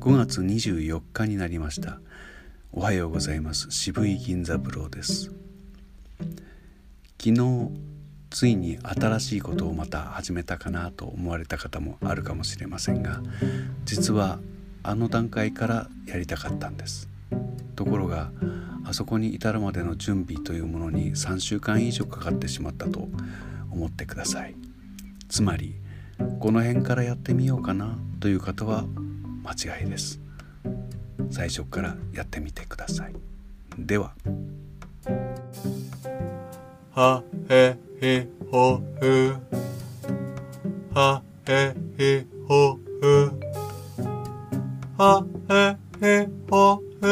5月24日になりました。おはようございます。渋井銀座ブローです。昨日ついに新しいことをまた始めたかなと思われた方もあるかもしれませんが実はあの段階からやりたかったんです。ところがあそこに至るまでの準備というものに3週間以上かかってしまったと思ってください。つまりこの辺からやってみようかなという方は間違いです。最初からやってみてください。では。はへひほふはへひほふはへひほふ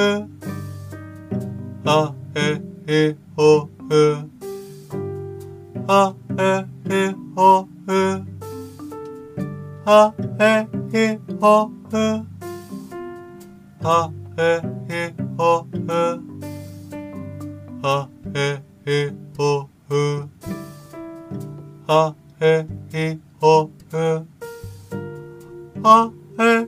はへひほふはへひほふはへひほふうはいおはえいおうはは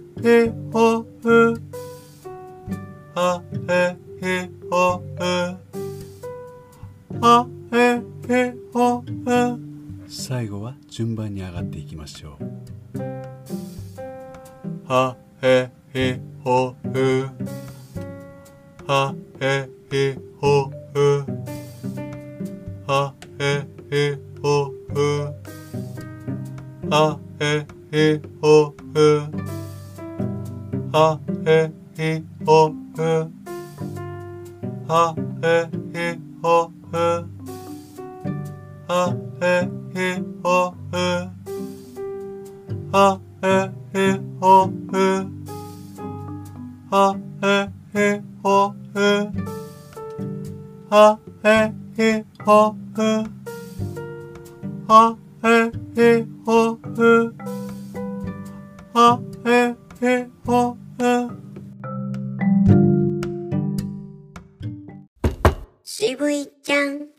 はは最後は順番に上がっていきましょう。ha he he ho hu. Ha he he ho hu. Ha he he ho hu. Ha he he ho hu. Ha he he ho hu. Ha he he ho hu. Ha he he ho hu. Ha えいほう。あえいほう。あえいほう。あえいほう。あえいほう。渋いちゃん。